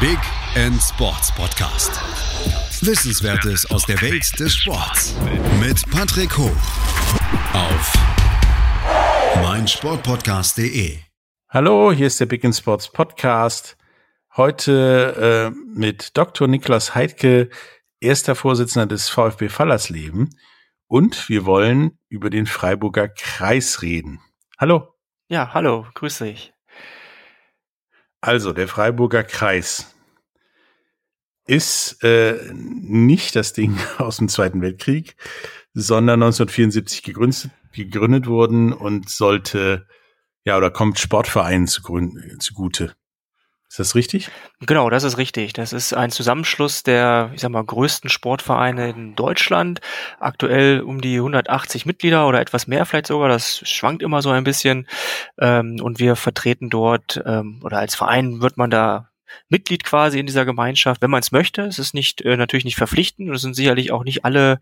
Big End Sports Podcast. Wissenswertes aus der Welt des Sports mit Patrick Hoch auf meinsportpodcast.de. Hallo, hier ist der Big End Sports Podcast. Heute äh, mit Dr. Niklas Heidke, erster Vorsitzender des VfB Fallersleben. Und wir wollen über den Freiburger Kreis reden. Hallo. Ja, hallo, grüß dich. Also, der Freiburger Kreis ist äh, nicht das Ding aus dem Zweiten Weltkrieg, sondern 1974 gegründet, gegründet worden und sollte, ja, oder kommt Sportvereinen zugute. Ist das richtig? Genau, das ist richtig. Das ist ein Zusammenschluss der, ich sag mal, größten Sportvereine in Deutschland. Aktuell um die 180 Mitglieder oder etwas mehr vielleicht sogar. Das schwankt immer so ein bisschen. Ähm, und wir vertreten dort, ähm, oder als Verein wird man da Mitglied quasi in dieser Gemeinschaft, wenn man es möchte. Es ist nicht äh, natürlich nicht verpflichtend und es sind sicherlich auch nicht alle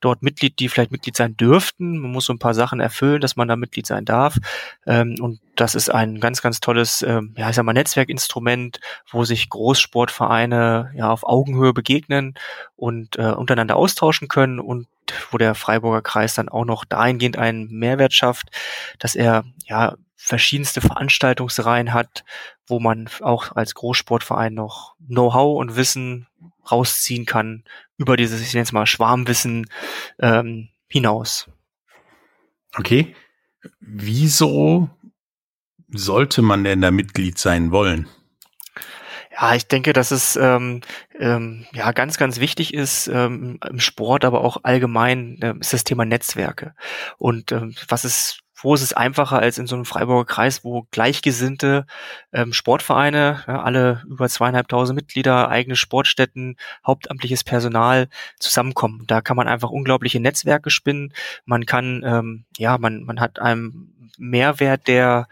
dort Mitglied, die vielleicht Mitglied sein dürften. Man muss so ein paar Sachen erfüllen, dass man da Mitglied sein darf. Ähm, und das ist ein ganz, ganz tolles, ähm, ja, ich sag mal, Netzwerkinstrument, wo sich Großsportvereine ja auf Augenhöhe begegnen und äh, untereinander austauschen können und wo der Freiburger Kreis dann auch noch dahingehend einen Mehrwert schafft, dass er ja verschiedenste Veranstaltungsreihen hat, wo man auch als Großsportverein noch Know-how und Wissen rausziehen kann über dieses, ich nenne es mal Schwarmwissen ähm, hinaus. Okay. Wieso sollte man denn da Mitglied sein wollen? Ja, ich denke, dass es ähm, ähm, ja ganz, ganz wichtig ist ähm, im Sport, aber auch allgemein äh, ist das Thema Netzwerke. Und ähm, was ist wo ist es einfacher als in so einem Freiburger Kreis, wo gleichgesinnte ähm, Sportvereine, ja, alle über zweieinhalbtausend Mitglieder, eigene Sportstätten, hauptamtliches Personal zusammenkommen. Da kann man einfach unglaubliche Netzwerke spinnen. Man kann, ähm, ja, man, man hat einen Mehrwert, der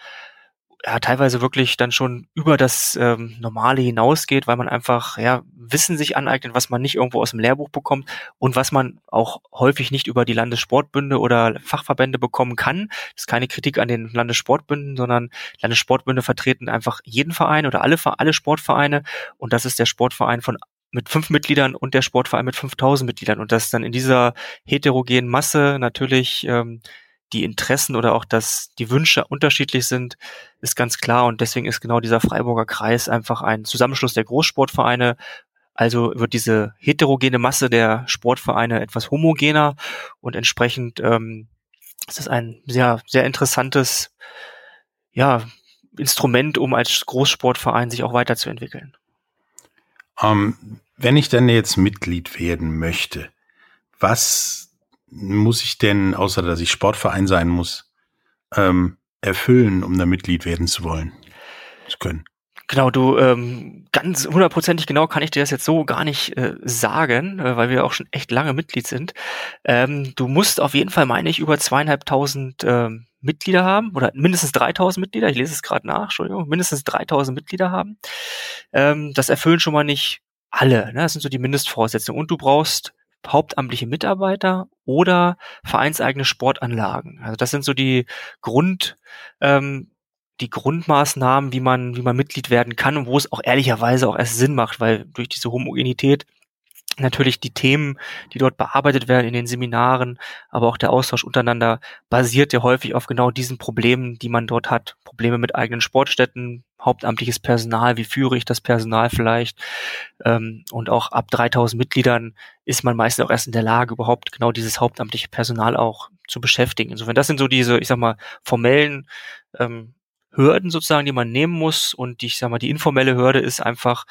ja teilweise wirklich dann schon über das ähm, Normale hinausgeht, weil man einfach ja Wissen sich aneignet, was man nicht irgendwo aus dem Lehrbuch bekommt und was man auch häufig nicht über die Landessportbünde oder Fachverbände bekommen kann. Das ist keine Kritik an den Landessportbünden, sondern Landessportbünde vertreten einfach jeden Verein oder alle alle Sportvereine und das ist der Sportverein von mit fünf Mitgliedern und der Sportverein mit 5000 Mitgliedern und das dann in dieser heterogenen Masse natürlich ähm, die Interessen oder auch dass die Wünsche unterschiedlich sind, ist ganz klar. Und deswegen ist genau dieser Freiburger Kreis einfach ein Zusammenschluss der Großsportvereine. Also wird diese heterogene Masse der Sportvereine etwas homogener und entsprechend ähm, ist es ein sehr, sehr interessantes ja, Instrument, um als Großsportverein sich auch weiterzuentwickeln. Ähm, wenn ich dann jetzt Mitglied werden möchte, was muss ich denn, außer dass ich Sportverein sein muss, ähm, erfüllen, um da Mitglied werden zu wollen, zu können? Genau, du ähm, ganz hundertprozentig genau kann ich dir das jetzt so gar nicht äh, sagen, äh, weil wir auch schon echt lange Mitglied sind. Ähm, du musst auf jeden Fall, meine ich, über zweieinhalbtausend ähm, Mitglieder haben oder mindestens 3000 Mitglieder. Ich lese es gerade nach, Entschuldigung, mindestens 3000 Mitglieder haben. Ähm, das erfüllen schon mal nicht alle. Ne? Das sind so die Mindestvoraussetzungen. Und du brauchst hauptamtliche Mitarbeiter oder vereinseigene Sportanlagen. Also das sind so die Grund, ähm, die Grundmaßnahmen, wie man, wie man Mitglied werden kann und wo es auch ehrlicherweise auch erst Sinn macht, weil durch diese Homogenität natürlich die Themen, die dort bearbeitet werden in den Seminaren, aber auch der Austausch untereinander basiert ja häufig auf genau diesen Problemen, die man dort hat. Probleme mit eigenen Sportstätten, hauptamtliches Personal, wie führe ich das Personal vielleicht? Ähm, und auch ab 3000 Mitgliedern ist man meistens auch erst in der Lage, überhaupt genau dieses hauptamtliche Personal auch zu beschäftigen. Insofern, das sind so diese, ich sag mal, formellen ähm, Hürden sozusagen, die man nehmen muss. Und die, ich sag mal, die informelle Hürde ist einfach,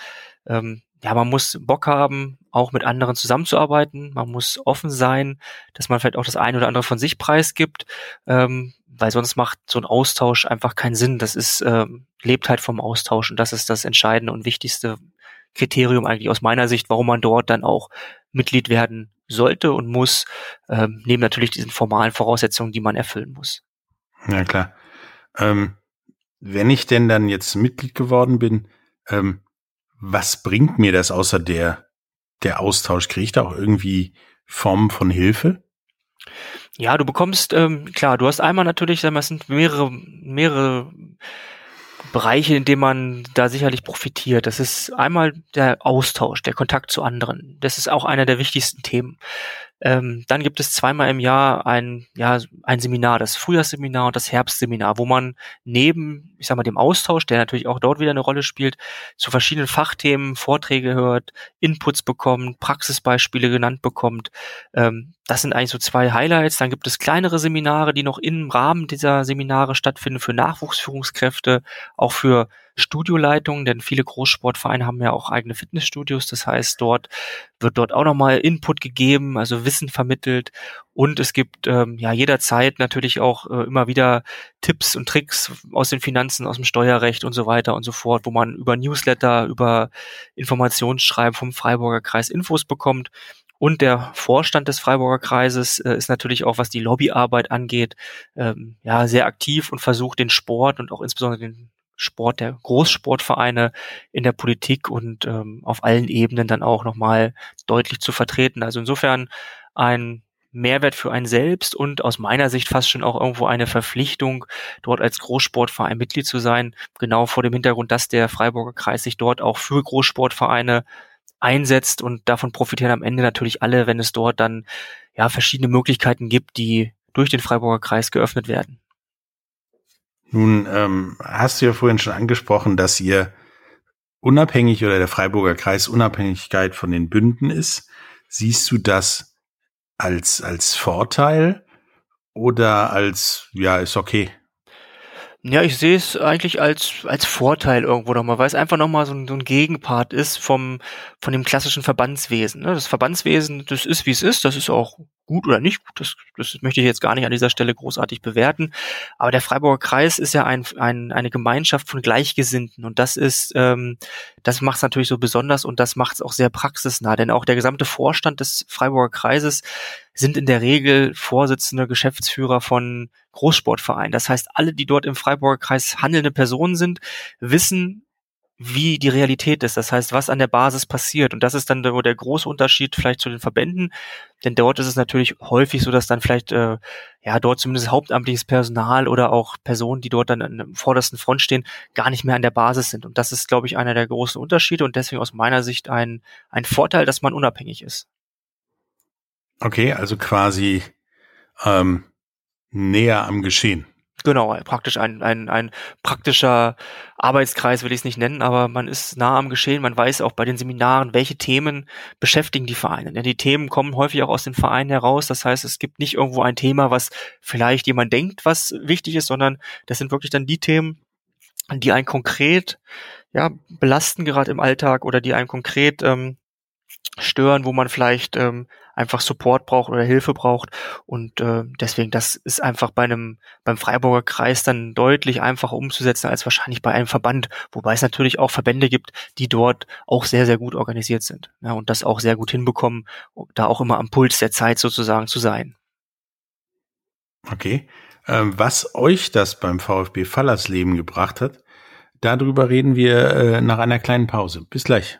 ähm, ja, man muss Bock haben, auch mit anderen zusammenzuarbeiten. Man muss offen sein, dass man vielleicht auch das eine oder andere von sich preisgibt, ähm, weil sonst macht so ein Austausch einfach keinen Sinn. Das ist, ähm, lebt halt vom Austausch und das ist das entscheidende und wichtigste Kriterium eigentlich aus meiner Sicht, warum man dort dann auch Mitglied werden sollte und muss, ähm, neben natürlich diesen formalen Voraussetzungen, die man erfüllen muss. Ja, klar. Ähm, wenn ich denn dann jetzt Mitglied geworden bin, ähm, was bringt mir das außer der, der Austausch? Kriege ich da auch irgendwie Formen von Hilfe? Ja, du bekommst, ähm, klar, du hast einmal natürlich, sagen wir, es sind mehrere, mehrere Bereiche, in denen man da sicherlich profitiert. Das ist einmal der Austausch, der Kontakt zu anderen. Das ist auch einer der wichtigsten Themen. Ähm, dann gibt es zweimal im Jahr ein, ja, ein Seminar, das Frühjahrsseminar und das Herbstseminar, wo man neben, ich sag mal, dem Austausch, der natürlich auch dort wieder eine Rolle spielt, zu verschiedenen Fachthemen Vorträge hört, Inputs bekommt, Praxisbeispiele genannt bekommt. Ähm, das sind eigentlich so zwei Highlights. Dann gibt es kleinere Seminare, die noch im Rahmen dieser Seminare stattfinden für Nachwuchsführungskräfte, auch für Studioleitungen, denn viele Großsportvereine haben ja auch eigene Fitnessstudios. Das heißt, dort wird dort auch nochmal Input gegeben, also Wissen vermittelt. Und es gibt ähm, ja jederzeit natürlich auch äh, immer wieder Tipps und Tricks aus den Finanzen, aus dem Steuerrecht und so weiter und so fort, wo man über Newsletter, über Informationsschreiben vom Freiburger Kreis Infos bekommt. Und der Vorstand des Freiburger Kreises äh, ist natürlich auch, was die Lobbyarbeit angeht, ähm, ja, sehr aktiv und versucht den Sport und auch insbesondere den Sport der Großsportvereine in der Politik und ähm, auf allen Ebenen dann auch nochmal deutlich zu vertreten. Also insofern ein Mehrwert für einen selbst und aus meiner Sicht fast schon auch irgendwo eine Verpflichtung, dort als Großsportverein Mitglied zu sein, genau vor dem Hintergrund, dass der Freiburger Kreis sich dort auch für Großsportvereine einsetzt und davon profitieren am Ende natürlich alle, wenn es dort dann ja verschiedene Möglichkeiten gibt, die durch den Freiburger Kreis geöffnet werden. Nun ähm, hast du ja vorhin schon angesprochen, dass ihr unabhängig oder der Freiburger Kreis Unabhängigkeit von den Bünden ist. Siehst du das als, als Vorteil oder als, ja, ist okay? Ja, ich sehe es eigentlich als, als Vorteil irgendwo nochmal, weil es einfach nochmal so ein, so ein Gegenpart ist vom, von dem klassischen Verbandswesen. Ne? Das Verbandswesen, das ist, wie es ist, das ist auch gut oder nicht gut, das, das möchte ich jetzt gar nicht an dieser Stelle großartig bewerten. Aber der Freiburger Kreis ist ja ein, ein, eine Gemeinschaft von Gleichgesinnten und das ist, ähm, das macht es natürlich so besonders und das macht es auch sehr praxisnah, denn auch der gesamte Vorstand des Freiburger Kreises sind in der Regel Vorsitzende, Geschäftsführer von Großsportvereinen. Das heißt, alle, die dort im Freiburger Kreis handelnde Personen sind, wissen, wie die Realität ist. Das heißt, was an der Basis passiert. Und das ist dann der, der große Unterschied vielleicht zu den Verbänden. Denn dort ist es natürlich häufig so, dass dann vielleicht, äh, ja, dort zumindest hauptamtliches Personal oder auch Personen, die dort dann an der vordersten Front stehen, gar nicht mehr an der Basis sind. Und das ist, glaube ich, einer der großen Unterschiede und deswegen aus meiner Sicht ein, ein Vorteil, dass man unabhängig ist. Okay, also quasi ähm, näher am Geschehen. Genau, praktisch ein, ein, ein praktischer Arbeitskreis will ich es nicht nennen, aber man ist nah am Geschehen, man weiß auch bei den Seminaren, welche Themen beschäftigen die Vereine. Denn die Themen kommen häufig auch aus den Vereinen heraus. Das heißt, es gibt nicht irgendwo ein Thema, was vielleicht jemand denkt, was wichtig ist, sondern das sind wirklich dann die Themen, die einen konkret ja, belasten gerade im Alltag oder die einen konkret ähm, stören, wo man vielleicht ähm, einfach Support braucht oder Hilfe braucht. Und äh, deswegen, das ist einfach bei einem, beim Freiburger Kreis dann deutlich einfacher umzusetzen als wahrscheinlich bei einem Verband, wobei es natürlich auch Verbände gibt, die dort auch sehr, sehr gut organisiert sind ja, und das auch sehr gut hinbekommen, da auch immer am Puls der Zeit sozusagen zu sein. Okay. Ähm, was euch das beim VfB Fallersleben gebracht hat, darüber reden wir äh, nach einer kleinen Pause. Bis gleich.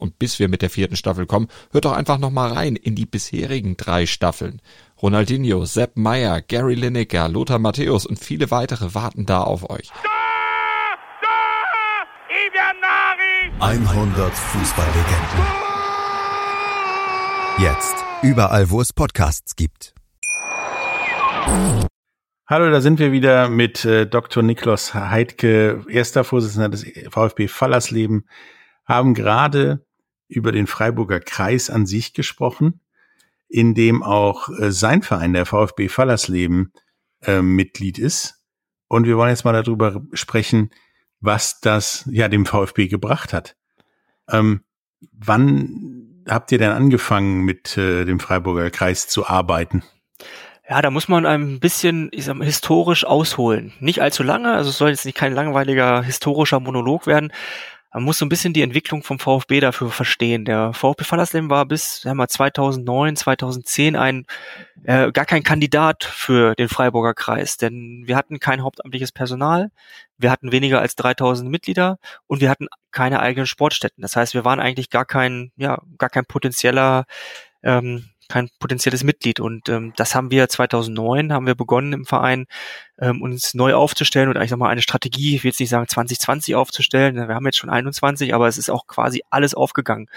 Und bis wir mit der vierten Staffel kommen, hört doch einfach noch mal rein in die bisherigen drei Staffeln. Ronaldinho, Sepp Meyer, Gary Lineker, Lothar Matthäus und viele weitere warten da auf euch. 100 Fußballlegenden. Jetzt überall, wo es Podcasts gibt. Hallo, da sind wir wieder mit äh, Dr. Niklas Heidke, erster Vorsitzender des VfB Fallersleben, haben gerade über den Freiburger Kreis an sich gesprochen, in dem auch äh, sein Verein, der VfB Fallersleben, äh, Mitglied ist. Und wir wollen jetzt mal darüber sprechen, was das ja dem VfB gebracht hat. Ähm, wann habt ihr denn angefangen, mit äh, dem Freiburger Kreis zu arbeiten? Ja, da muss man ein bisschen ich sag mal, historisch ausholen. Nicht allzu lange, also es soll jetzt nicht kein langweiliger historischer Monolog werden. Man muss so ein bisschen die Entwicklung vom VfB dafür verstehen. Der VfB Fallersleben war bis sagen wir, 2009, 2010 ein äh, gar kein Kandidat für den Freiburger Kreis, denn wir hatten kein hauptamtliches Personal, wir hatten weniger als 3000 Mitglieder und wir hatten keine eigenen Sportstätten. Das heißt, wir waren eigentlich gar kein, ja, gar kein potenzieller ähm, kein potenzielles Mitglied. Und ähm, das haben wir 2009, haben wir begonnen im Verein, ähm, uns neu aufzustellen und eigentlich nochmal eine Strategie, ich will jetzt nicht sagen 2020 aufzustellen, wir haben jetzt schon 21, aber es ist auch quasi alles aufgegangen.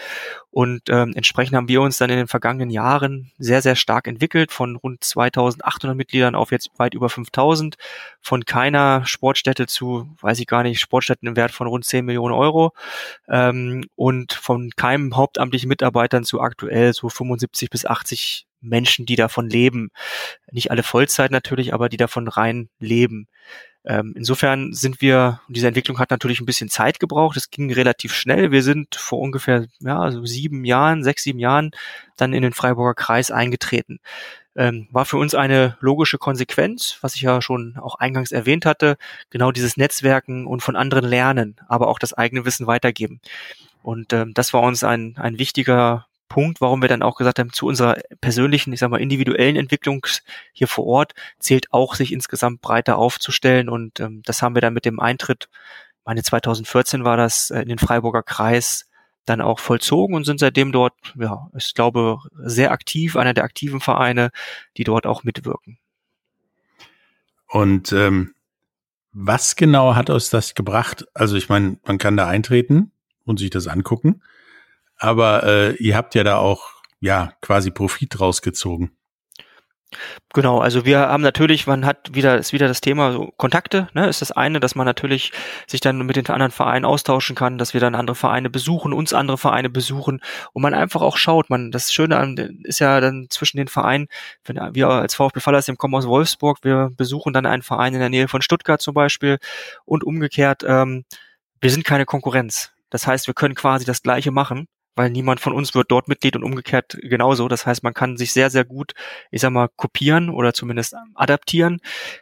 Und ähm, entsprechend haben wir uns dann in den vergangenen Jahren sehr, sehr stark entwickelt, von rund 2800 Mitgliedern auf jetzt weit über 5000, von keiner Sportstätte zu, weiß ich gar nicht, Sportstätten im Wert von rund 10 Millionen Euro ähm, und von keinem hauptamtlichen Mitarbeitern zu aktuell so 75 bis 80 Menschen, die davon leben. Nicht alle Vollzeit natürlich, aber die davon rein leben. Ähm, insofern sind wir, diese Entwicklung hat natürlich ein bisschen Zeit gebraucht. Es ging relativ schnell. Wir sind vor ungefähr ja, also sieben Jahren, sechs, sieben Jahren dann in den Freiburger Kreis eingetreten. Ähm, war für uns eine logische Konsequenz, was ich ja schon auch eingangs erwähnt hatte, genau dieses Netzwerken und von anderen lernen, aber auch das eigene Wissen weitergeben. Und ähm, das war uns ein, ein wichtiger Punkt, warum wir dann auch gesagt haben, zu unserer persönlichen, ich sag mal, individuellen Entwicklung hier vor Ort zählt auch, sich insgesamt breiter aufzustellen. Und ähm, das haben wir dann mit dem Eintritt, meine 2014 war das, äh, in den Freiburger Kreis dann auch vollzogen und sind seitdem dort, ja, ich glaube, sehr aktiv, einer der aktiven Vereine, die dort auch mitwirken. Und ähm, was genau hat uns das gebracht? Also ich meine, man kann da eintreten und sich das angucken aber äh, ihr habt ja da auch ja quasi Profit rausgezogen. Genau, also wir haben natürlich, man hat wieder, ist wieder das Thema so Kontakte, ne, ist das eine, dass man natürlich sich dann mit den anderen Vereinen austauschen kann, dass wir dann andere Vereine besuchen, uns andere Vereine besuchen und man einfach auch schaut, man, das Schöne an, ist ja dann zwischen den Vereinen, wenn wir als VfB Fallersleben kommen aus Wolfsburg, wir besuchen dann einen Verein in der Nähe von Stuttgart zum Beispiel und umgekehrt, ähm, wir sind keine Konkurrenz. Das heißt, wir können quasi das Gleiche machen weil niemand von uns wird dort Mitglied und umgekehrt genauso. Das heißt, man kann sich sehr, sehr gut, ich sag mal, kopieren oder zumindest adaptieren.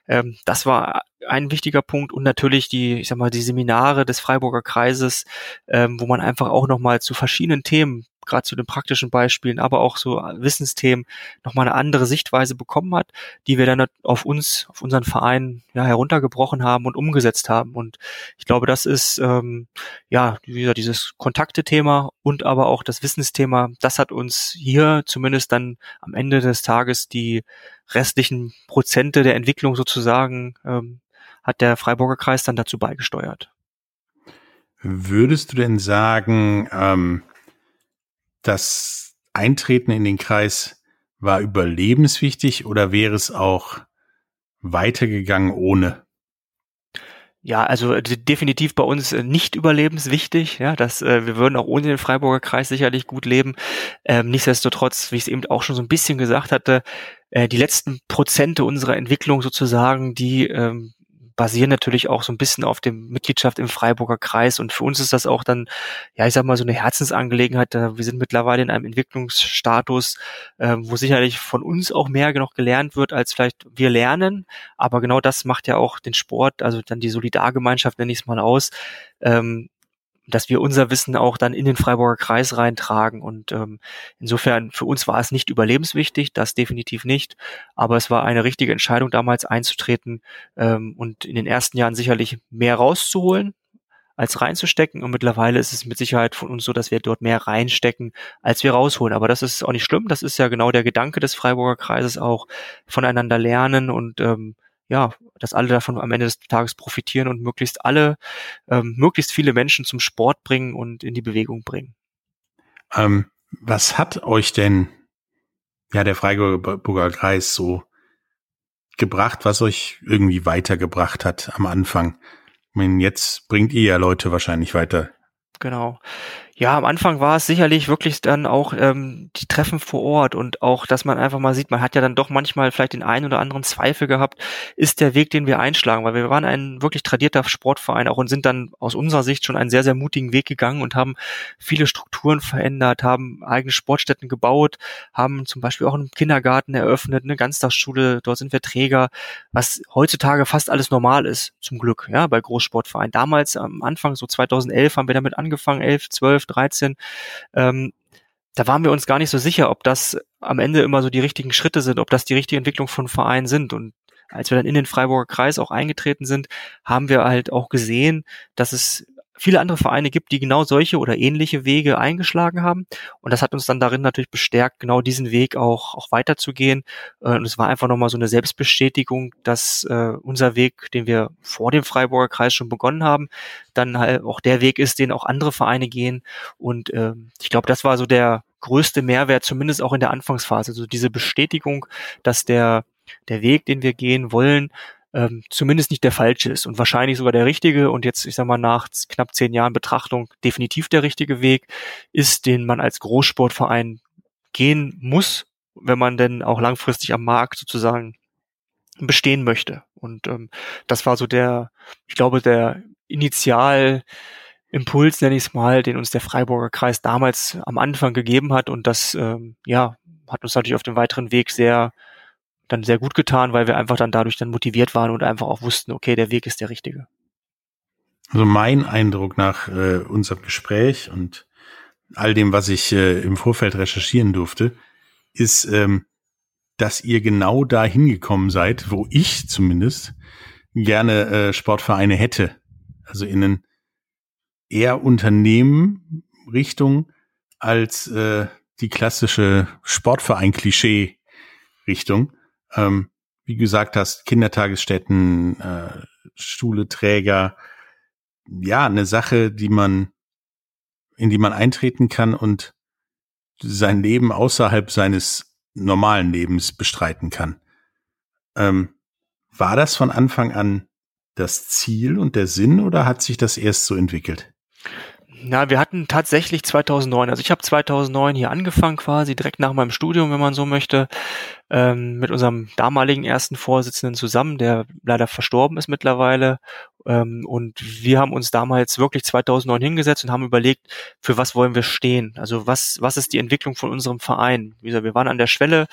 Ähm, das war ein wichtiger Punkt und natürlich die, ich sag mal, die Seminare des Freiburger Kreises, ähm, wo man einfach auch nochmal zu verschiedenen Themen gerade zu den praktischen Beispielen, aber auch so Wissensthemen nochmal eine andere Sichtweise bekommen hat, die wir dann auf uns, auf unseren Verein ja, heruntergebrochen haben und umgesetzt haben. Und ich glaube, das ist ähm, ja wieder dieses Kontakte-Thema und aber auch das Wissensthema, das hat uns hier zumindest dann am Ende des Tages die restlichen Prozente der Entwicklung sozusagen ähm, hat der Freiburger Kreis dann dazu beigesteuert. Würdest du denn sagen, ähm, das Eintreten in den Kreis war überlebenswichtig oder wäre es auch weitergegangen ohne? Ja, also definitiv bei uns äh, nicht überlebenswichtig. Ja, dass äh, wir würden auch ohne den Freiburger Kreis sicherlich gut leben. Ähm, nichtsdestotrotz, wie ich es eben auch schon so ein bisschen gesagt hatte, äh, die letzten Prozente unserer Entwicklung sozusagen, die ähm, basieren natürlich auch so ein bisschen auf dem Mitgliedschaft im Freiburger Kreis. Und für uns ist das auch dann, ja, ich sag mal, so eine Herzensangelegenheit. Wir sind mittlerweile in einem Entwicklungsstatus, äh, wo sicherlich von uns auch mehr noch gelernt wird, als vielleicht wir lernen. Aber genau das macht ja auch den Sport, also dann die Solidargemeinschaft, nenne ich es mal aus, ähm, dass wir unser Wissen auch dann in den Freiburger Kreis reintragen. Und ähm, insofern für uns war es nicht überlebenswichtig, das definitiv nicht. Aber es war eine richtige Entscheidung, damals einzutreten ähm, und in den ersten Jahren sicherlich mehr rauszuholen als reinzustecken. Und mittlerweile ist es mit Sicherheit von uns so, dass wir dort mehr reinstecken, als wir rausholen. Aber das ist auch nicht schlimm. Das ist ja genau der Gedanke des Freiburger Kreises auch, voneinander lernen und ähm, ja, dass alle davon am Ende des Tages profitieren und möglichst alle, ähm, möglichst viele Menschen zum Sport bringen und in die Bewegung bringen. Ähm, was hat euch denn ja der Freiburger Kreis so gebracht, was euch irgendwie weitergebracht hat am Anfang? Ich meine, jetzt bringt ihr ja Leute wahrscheinlich weiter. Genau. Ja, am Anfang war es sicherlich wirklich dann auch ähm, die Treffen vor Ort und auch, dass man einfach mal sieht, man hat ja dann doch manchmal vielleicht den einen oder anderen Zweifel gehabt, ist der Weg, den wir einschlagen, weil wir waren ein wirklich tradierter Sportverein auch und sind dann aus unserer Sicht schon einen sehr, sehr mutigen Weg gegangen und haben viele Strukturen verändert, haben eigene Sportstätten gebaut, haben zum Beispiel auch einen Kindergarten eröffnet, eine Ganztagsschule, dort sind wir Träger, was heutzutage fast alles normal ist, zum Glück, ja, bei Großsportvereinen. Damals am Anfang, so 2011, haben wir damit angefangen, 11, 12, 13, ähm, da waren wir uns gar nicht so sicher, ob das am Ende immer so die richtigen Schritte sind, ob das die richtige Entwicklung von Vereinen sind. Und als wir dann in den Freiburger Kreis auch eingetreten sind, haben wir halt auch gesehen, dass es viele andere Vereine gibt, die genau solche oder ähnliche Wege eingeschlagen haben. Und das hat uns dann darin natürlich bestärkt, genau diesen Weg auch, auch weiterzugehen. Äh, und es war einfach nochmal so eine Selbstbestätigung, dass äh, unser Weg, den wir vor dem Freiburger Kreis schon begonnen haben, dann halt auch der Weg ist, den auch andere Vereine gehen. Und äh, ich glaube, das war so der größte Mehrwert, zumindest auch in der Anfangsphase. Also diese Bestätigung, dass der, der Weg, den wir gehen wollen, ähm, zumindest nicht der falsche ist und wahrscheinlich sogar der richtige und jetzt, ich sag mal, nach knapp zehn Jahren Betrachtung definitiv der richtige Weg ist, den man als Großsportverein gehen muss, wenn man denn auch langfristig am Markt sozusagen bestehen möchte. Und ähm, das war so der, ich glaube, der Initial Impuls, nenne ich es mal, den uns der Freiburger Kreis damals am Anfang gegeben hat. Und das ähm, ja, hat uns natürlich auf dem weiteren Weg sehr dann sehr gut getan, weil wir einfach dann dadurch dann motiviert waren und einfach auch wussten, okay, der Weg ist der richtige. Also mein Eindruck nach äh, unserem Gespräch und all dem, was ich äh, im Vorfeld recherchieren durfte, ist, ähm, dass ihr genau da hingekommen seid, wo ich zumindest gerne äh, Sportvereine hätte. Also in einen eher Unternehmen Richtung als äh, die klassische Sportverein-Klischee-Richtung ähm, wie gesagt hast, Kindertagesstätten, äh, Schule, Träger, ja, eine Sache, die man, in die man eintreten kann und sein Leben außerhalb seines normalen Lebens bestreiten kann. Ähm, war das von Anfang an das Ziel und der Sinn oder hat sich das erst so entwickelt? Na, wir hatten tatsächlich 2009, also ich habe 2009 hier angefangen quasi, direkt nach meinem Studium, wenn man so möchte, ähm, mit unserem damaligen ersten Vorsitzenden zusammen, der leider verstorben ist mittlerweile. Ähm, und wir haben uns damals wirklich 2009 hingesetzt und haben überlegt, für was wollen wir stehen? Also was, was ist die Entwicklung von unserem Verein? Wie gesagt, wir waren an der Schwelle,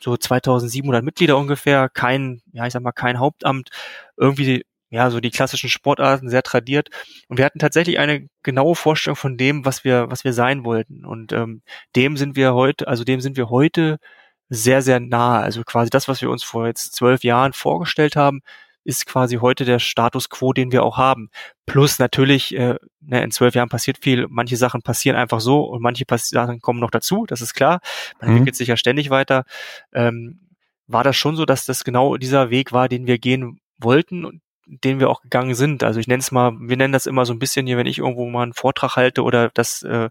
so 2700 Mitglieder ungefähr, kein, ja, ich sag mal, kein Hauptamt, irgendwie ja, so die klassischen Sportarten sehr tradiert. Und wir hatten tatsächlich eine genaue Vorstellung von dem, was wir, was wir sein wollten. Und ähm, dem sind wir heute, also dem sind wir heute sehr, sehr nahe. Also quasi das, was wir uns vor jetzt zwölf Jahren vorgestellt haben, ist quasi heute der Status quo, den wir auch haben. Plus natürlich, äh, ne, in zwölf Jahren passiert viel, manche Sachen passieren einfach so und manche Sachen kommen noch dazu, das ist klar. Man mhm. entwickelt sich ja ständig weiter. Ähm, war das schon so, dass das genau dieser Weg war, den wir gehen wollten und den wir auch gegangen sind. Also ich nenne es mal, wir nennen das immer so ein bisschen hier, wenn ich irgendwo mal einen Vortrag halte oder das äh,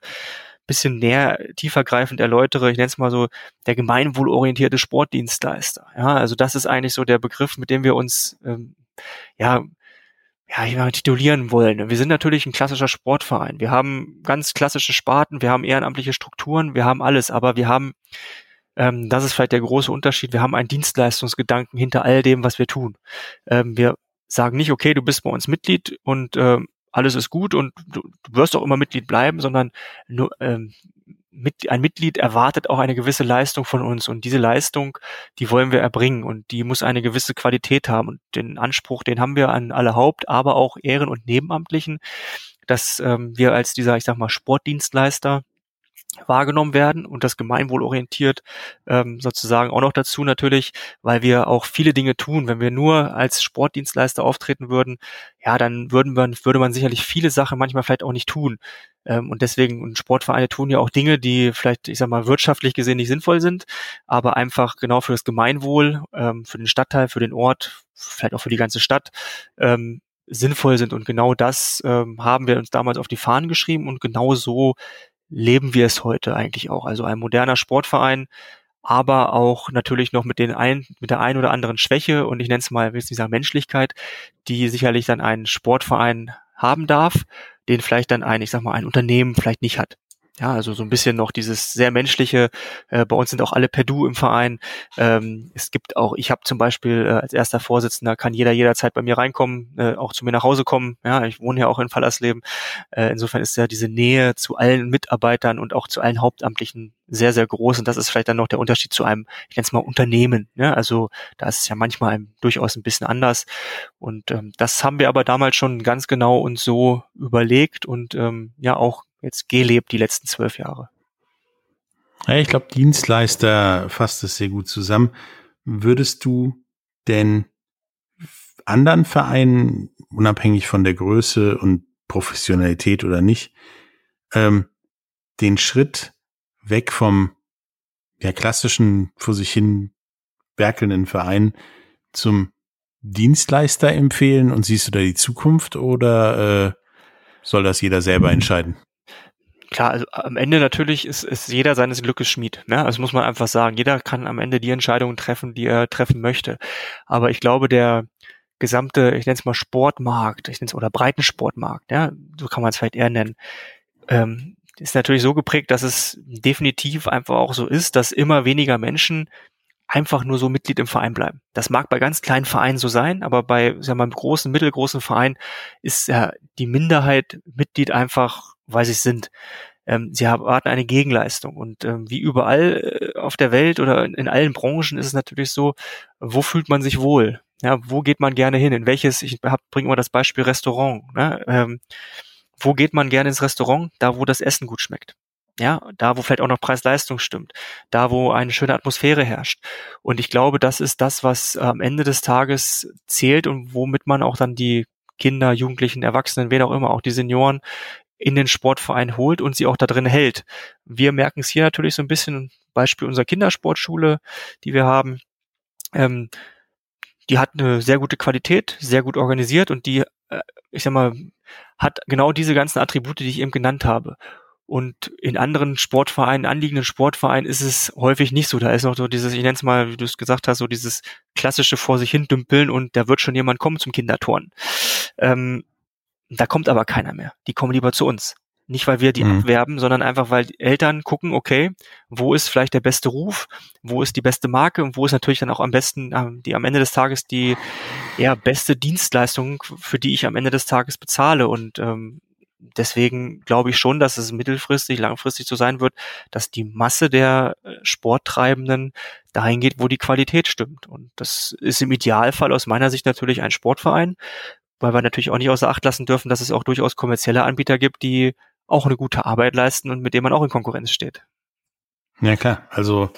bisschen näher, tiefergreifend erläutere, ich nenne es mal so der gemeinwohlorientierte Sportdienstleister. Ja, also das ist eigentlich so der Begriff, mit dem wir uns ähm, ja ja, ich mal titulieren wollen. Wir sind natürlich ein klassischer Sportverein. Wir haben ganz klassische Sparten, wir haben ehrenamtliche Strukturen, wir haben alles, aber wir haben, ähm, das ist vielleicht der große Unterschied, wir haben einen Dienstleistungsgedanken hinter all dem, was wir tun. Ähm, wir sagen nicht, okay, du bist bei uns Mitglied und äh, alles ist gut und du, du wirst auch immer Mitglied bleiben, sondern nur, ähm, mit, ein Mitglied erwartet auch eine gewisse Leistung von uns und diese Leistung, die wollen wir erbringen und die muss eine gewisse Qualität haben und den Anspruch, den haben wir an alle Haupt, aber auch Ehren- und Nebenamtlichen, dass ähm, wir als dieser, ich sag mal, Sportdienstleister wahrgenommen werden und das gemeinwohlorientiert ähm, sozusagen auch noch dazu natürlich, weil wir auch viele Dinge tun. Wenn wir nur als Sportdienstleister auftreten würden, ja, dann würden man, würde man sicherlich viele Sachen manchmal vielleicht auch nicht tun. Ähm, und deswegen, und Sportvereine tun ja auch Dinge, die vielleicht, ich sag mal, wirtschaftlich gesehen nicht sinnvoll sind, aber einfach genau für das Gemeinwohl, ähm, für den Stadtteil, für den Ort, vielleicht auch für die ganze Stadt, ähm, sinnvoll sind. Und genau das ähm, haben wir uns damals auf die Fahnen geschrieben und genau so leben wir es heute eigentlich auch. Also ein moderner Sportverein, aber auch natürlich noch mit den ein, mit der ein oder anderen Schwäche und ich nenne es mal, wie es dieser Menschlichkeit, die sicherlich dann ein Sportverein haben darf. den vielleicht dann ein, ich sag mal, ein Unternehmen vielleicht nicht hat. Ja, also so ein bisschen noch dieses sehr menschliche. Äh, bei uns sind auch alle per Du im Verein. Ähm, es gibt auch, ich habe zum Beispiel äh, als erster Vorsitzender kann jeder jederzeit bei mir reinkommen, äh, auch zu mir nach Hause kommen. Ja, ich wohne ja auch in Fallersleben. Äh, insofern ist ja diese Nähe zu allen Mitarbeitern und auch zu allen Hauptamtlichen sehr, sehr groß. Und das ist vielleicht dann noch der Unterschied zu einem, ich nenne es mal Unternehmen. Ja, also da ist es ja manchmal einem durchaus ein bisschen anders. Und ähm, das haben wir aber damals schon ganz genau und so überlegt und ähm, ja auch jetzt gelebt die letzten zwölf Jahre. Ja, ich glaube, Dienstleister fasst es sehr gut zusammen. Würdest du denn anderen Vereinen, unabhängig von der Größe und Professionalität oder nicht, ähm, den Schritt weg vom ja, klassischen vor sich hin werkelnden Verein zum Dienstleister empfehlen und siehst du da die Zukunft oder äh, soll das jeder selber entscheiden? Klar, also am Ende natürlich ist, ist jeder seines Glückes Schmied. Ne? Also muss man einfach sagen, jeder kann am Ende die Entscheidungen treffen, die er treffen möchte. Aber ich glaube, der gesamte, ich nenne es mal Sportmarkt, ich nenne es oder Breitensportmarkt, ja, so kann man es vielleicht eher nennen, ähm, ist natürlich so geprägt, dass es definitiv einfach auch so ist, dass immer weniger Menschen einfach nur so Mitglied im Verein bleiben. Das mag bei ganz kleinen Vereinen so sein, aber bei sagen wir mal, großen, mittelgroßen Vereinen ist ja die Minderheit Mitglied einfach weil sie sind. Ähm, sie erwarten eine Gegenleistung. Und ähm, wie überall äh, auf der Welt oder in, in, allen Branchen ist es natürlich so, wo fühlt man sich wohl? Ja, wo geht man gerne hin? In welches, ich bringe immer das Beispiel Restaurant. Ne? Ähm, wo geht man gerne ins Restaurant? Da, wo das Essen gut schmeckt. Ja, da, wo vielleicht auch noch Preis-Leistung stimmt. Da, wo eine schöne Atmosphäre herrscht. Und ich glaube, das ist das, was am Ende des Tages zählt und womit man auch dann die Kinder, Jugendlichen, Erwachsenen, wer auch immer, auch die Senioren in den Sportverein holt und sie auch da drin hält. Wir merken es hier natürlich so ein bisschen, Beispiel unserer Kindersportschule, die wir haben. Ähm, die hat eine sehr gute Qualität, sehr gut organisiert und die, äh, ich sag mal, hat genau diese ganzen Attribute, die ich eben genannt habe. Und in anderen Sportvereinen, anliegenden Sportvereinen ist es häufig nicht so. Da ist noch so dieses, ich nenne es mal, wie du es gesagt hast, so dieses klassische vor sich hin dümpeln und da wird schon jemand kommen zum Kindertoren. Ähm, da kommt aber keiner mehr. Die kommen lieber zu uns. Nicht, weil wir die mhm. abwerben, sondern einfach, weil die Eltern gucken, okay, wo ist vielleicht der beste Ruf, wo ist die beste Marke und wo ist natürlich dann auch am besten, ähm, die am Ende des Tages die ja, beste Dienstleistung, für die ich am Ende des Tages bezahle. Und ähm, deswegen glaube ich schon, dass es mittelfristig, langfristig so sein wird, dass die Masse der äh, Sporttreibenden dahin geht, wo die Qualität stimmt. Und das ist im Idealfall aus meiner Sicht natürlich ein Sportverein, weil wir natürlich auch nicht außer Acht lassen dürfen, dass es auch durchaus kommerzielle Anbieter gibt, die auch eine gute Arbeit leisten und mit denen man auch in Konkurrenz steht. Ja klar, also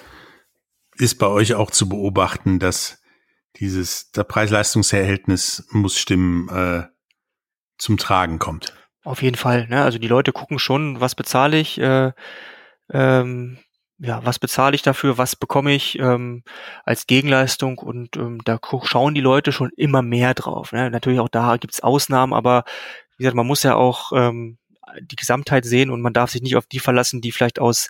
ist bei euch auch zu beobachten, dass dieses der Preis-Leistungs-Verhältnis muss stimmen äh, zum Tragen kommt. Auf jeden Fall. Ne? Also die Leute gucken schon, was bezahle ich, äh, ähm, ja, was bezahle ich dafür, was bekomme ich ähm, als Gegenleistung und ähm, da schauen die Leute schon immer mehr drauf. Ne? Natürlich auch da gibt's Ausnahmen, aber wie gesagt, man muss ja auch ähm, die Gesamtheit sehen und man darf sich nicht auf die verlassen, die vielleicht aus,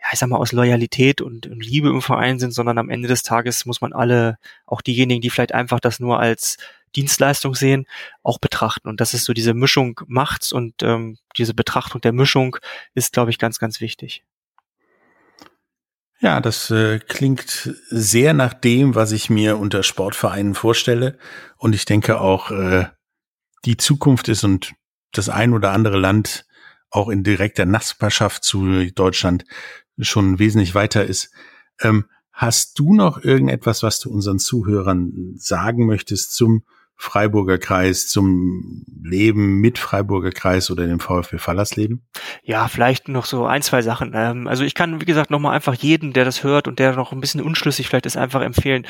ja, ich sag mal, aus Loyalität und, und Liebe im Verein sind, sondern am Ende des Tages muss man alle, auch diejenigen, die vielleicht einfach das nur als Dienstleistung sehen, auch betrachten. Und das ist so diese Mischung macht's und ähm, diese Betrachtung der Mischung ist, glaube ich, ganz, ganz wichtig. Ja, das äh, klingt sehr nach dem, was ich mir unter Sportvereinen vorstelle. Und ich denke auch, äh, die Zukunft ist und das ein oder andere Land auch in direkter Nachbarschaft zu Deutschland schon wesentlich weiter ist. Ähm, hast du noch irgendetwas, was du unseren Zuhörern sagen möchtest zum Freiburger Kreis zum Leben mit Freiburger Kreis oder dem VfB Fallersleben? Ja, vielleicht noch so ein, zwei Sachen. Ähm, also ich kann, wie gesagt, nochmal einfach jeden, der das hört und der noch ein bisschen unschlüssig vielleicht ist, einfach empfehlen,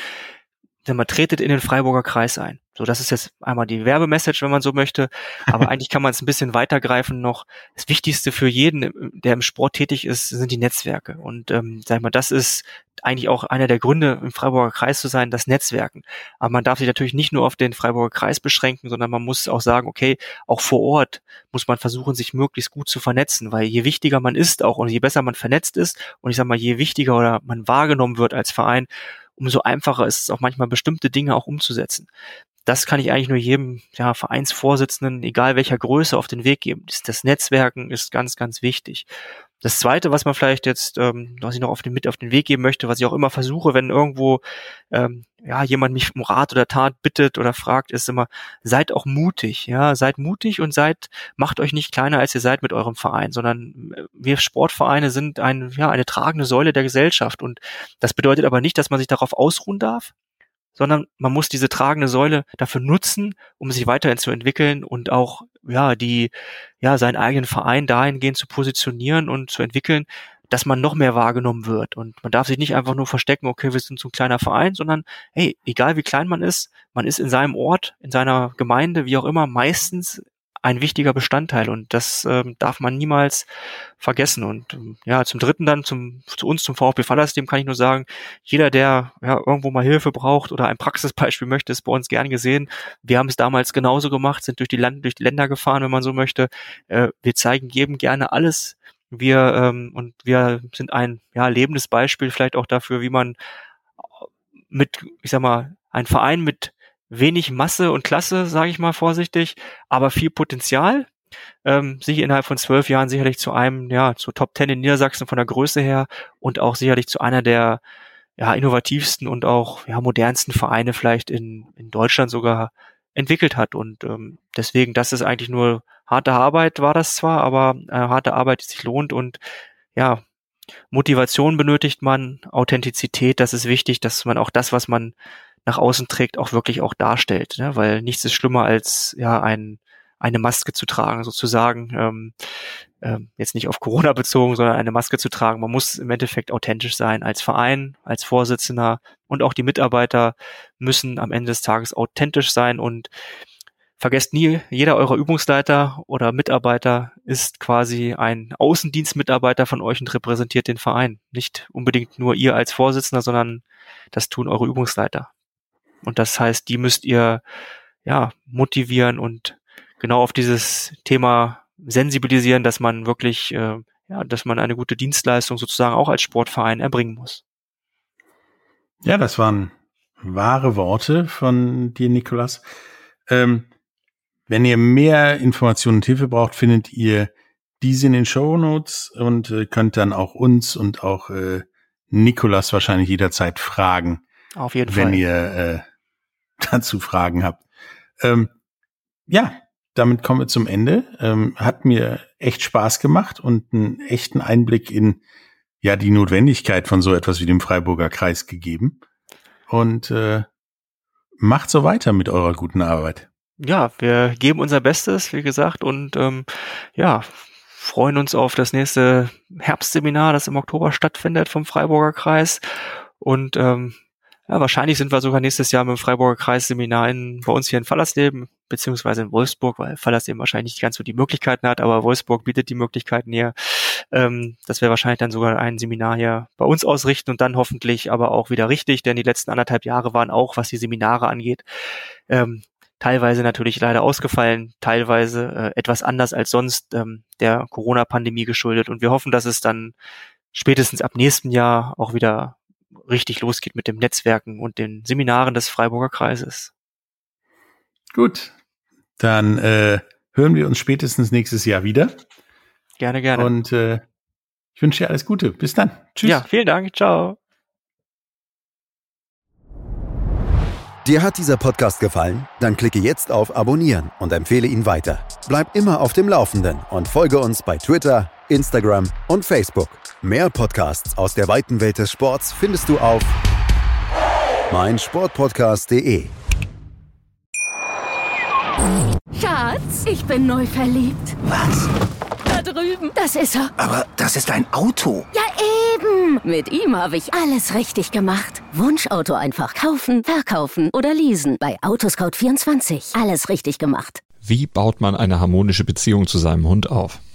sag mal, tretet in den Freiburger Kreis ein. So, das ist jetzt einmal die Werbemessage, wenn man so möchte. Aber eigentlich kann man es ein bisschen weitergreifen noch. Das Wichtigste für jeden, der im Sport tätig ist, sind die Netzwerke. Und ähm, sag mal, das ist eigentlich auch einer der Gründe, im Freiburger Kreis zu sein, das Netzwerken. Aber man darf sich natürlich nicht nur auf den Freiburger Kreis beschränken, sondern man muss auch sagen, okay, auch vor Ort muss man versuchen, sich möglichst gut zu vernetzen, weil je wichtiger man ist auch und je besser man vernetzt ist und ich sag mal, je wichtiger oder man wahrgenommen wird als Verein, umso einfacher ist es auch manchmal bestimmte Dinge auch umzusetzen. das kann ich eigentlich nur jedem ja, Vereinsvorsitzenden, egal welcher Größe, auf den Weg geben. Das Netzwerken ist ganz, ganz wichtig. Das Zweite, was man vielleicht jetzt, ähm, was ich noch auf den, mit auf den Weg geben möchte, was ich auch immer versuche, wenn irgendwo ähm, ja jemand mich um Rat oder Tat bittet oder fragt, ist immer: Seid auch mutig, ja, seid mutig und seid, macht euch nicht kleiner als ihr seid mit eurem Verein, sondern äh, wir Sportvereine sind ein, ja eine tragende Säule der Gesellschaft. Und das bedeutet aber nicht, dass man sich darauf ausruhen darf, sondern man muss diese tragende Säule dafür nutzen, um sich weiterhin zu entwickeln und auch ja die ja seinen eigenen Verein dahingehend zu positionieren und zu entwickeln, dass man noch mehr wahrgenommen wird. Und man darf sich nicht einfach nur verstecken, okay, wir sind so ein kleiner Verein, sondern hey, egal wie klein man ist, man ist in seinem Ort, in seiner Gemeinde, wie auch immer, meistens ein wichtiger Bestandteil und das ähm, darf man niemals vergessen. Und ähm, ja, zum Dritten dann zum, zu uns, zum VfB Fallersystem kann ich nur sagen, jeder, der ja, irgendwo mal Hilfe braucht oder ein Praxisbeispiel möchte, ist bei uns gern gesehen. Wir haben es damals genauso gemacht, sind durch die, Land durch die Länder gefahren, wenn man so möchte. Äh, wir zeigen jedem gerne alles. Wir ähm, und wir sind ein ja, lebendes Beispiel vielleicht auch dafür, wie man mit, ich sag mal, ein Verein mit wenig Masse und Klasse, sage ich mal vorsichtig, aber viel Potenzial. Ähm, sich innerhalb von zwölf Jahren sicherlich zu einem, ja, zu Top Ten in Niedersachsen von der Größe her und auch sicherlich zu einer der ja, innovativsten und auch ja, modernsten Vereine vielleicht in, in Deutschland sogar entwickelt hat. Und ähm, deswegen, das ist eigentlich nur harte Arbeit, war das zwar, aber äh, harte Arbeit, die sich lohnt und ja, Motivation benötigt man, Authentizität, das ist wichtig, dass man auch das, was man nach außen trägt, auch wirklich auch darstellt. Ne? Weil nichts ist schlimmer als ja ein, eine Maske zu tragen, sozusagen. Ähm, ähm, jetzt nicht auf Corona bezogen, sondern eine Maske zu tragen. Man muss im Endeffekt authentisch sein als Verein, als Vorsitzender und auch die Mitarbeiter müssen am Ende des Tages authentisch sein und vergesst nie, jeder eurer Übungsleiter oder Mitarbeiter ist quasi ein Außendienstmitarbeiter von euch und repräsentiert den Verein. Nicht unbedingt nur ihr als Vorsitzender, sondern das tun eure Übungsleiter. Und das heißt, die müsst ihr ja motivieren und genau auf dieses Thema sensibilisieren, dass man wirklich, äh, ja, dass man eine gute Dienstleistung sozusagen auch als Sportverein erbringen muss. Ja, das waren wahre Worte von dir, Nikolas. Ähm, wenn ihr mehr Informationen und Hilfe braucht, findet ihr diese in den Show Notes und äh, könnt dann auch uns und auch äh, Nikolas wahrscheinlich jederzeit fragen. Auf jeden wenn Fall. ihr äh, dazu Fragen habt. Ähm, ja, damit kommen wir zum Ende. Ähm, hat mir echt Spaß gemacht und einen echten Einblick in ja die Notwendigkeit von so etwas wie dem Freiburger Kreis gegeben. Und äh, macht so weiter mit eurer guten Arbeit. Ja, wir geben unser Bestes, wie gesagt, und ähm, ja, freuen uns auf das nächste Herbstseminar, das im Oktober stattfindet vom Freiburger Kreis. Und ähm, ja, wahrscheinlich sind wir sogar nächstes Jahr mit dem Freiburger Kreisseminar in, bei uns hier in Fallersleben, beziehungsweise in Wolfsburg, weil Fallersleben wahrscheinlich nicht ganz so die Möglichkeiten hat, aber Wolfsburg bietet die Möglichkeiten hier, ähm, dass wir wahrscheinlich dann sogar ein Seminar hier bei uns ausrichten und dann hoffentlich aber auch wieder richtig, denn die letzten anderthalb Jahre waren auch, was die Seminare angeht, ähm, teilweise natürlich leider ausgefallen, teilweise äh, etwas anders als sonst ähm, der Corona-Pandemie geschuldet. Und wir hoffen, dass es dann spätestens ab nächsten Jahr auch wieder richtig losgeht mit dem Netzwerken und den Seminaren des Freiburger Kreises. Gut, dann äh, hören wir uns spätestens nächstes Jahr wieder. Gerne, gerne. Und äh, ich wünsche dir alles Gute. Bis dann. Tschüss. Ja, vielen Dank. Ciao. Dir hat dieser Podcast gefallen? Dann klicke jetzt auf Abonnieren und empfehle ihn weiter. Bleib immer auf dem Laufenden und folge uns bei Twitter, Instagram und Facebook. Mehr Podcasts aus der weiten Welt des Sports findest du auf meinsportpodcast.de. Schatz, ich bin neu verliebt. Was? Da drüben. Das ist er. Aber das ist ein Auto. Ja, eben. Mit ihm habe ich alles richtig gemacht. Wunschauto einfach kaufen, verkaufen oder leasen. Bei Autoscout24. Alles richtig gemacht. Wie baut man eine harmonische Beziehung zu seinem Hund auf?